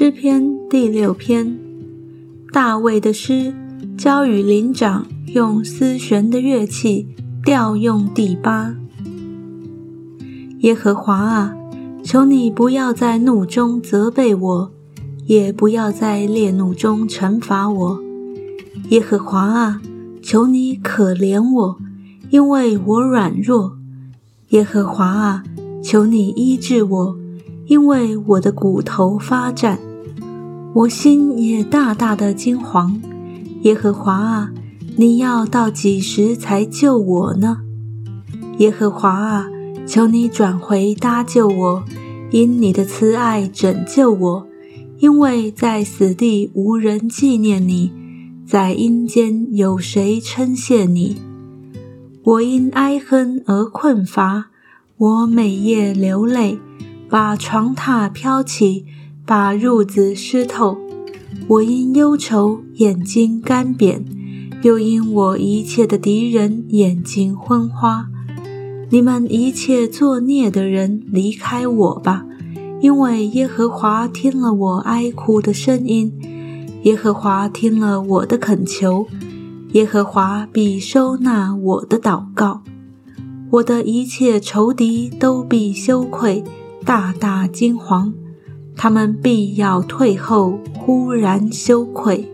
诗篇第六篇，大卫的诗，交与灵长，用丝弦的乐器调用第八。耶和华啊，求你不要在怒中责备我，也不要在烈怒中惩罚我。耶和华啊，求你可怜我，因为我软弱。耶和华啊，求你医治我。因为我的骨头发战，我心也大大的惊惶。耶和华啊，你要到几时才救我呢？耶和华啊，求你转回搭救我，因你的慈爱拯救我。因为在死地无人纪念你，在阴间有谁称谢你？我因哀恨而困乏，我每夜流泪。把床榻飘起，把褥子湿透。我因忧愁眼睛干瘪，又因我一切的敌人眼睛昏花。你们一切作孽的人，离开我吧！因为耶和华听了我哀哭的声音，耶和华听了我的恳求，耶和华必收纳我的祷告。我的一切仇敌都必羞愧。大大惊惶，他们必要退后，忽然羞愧。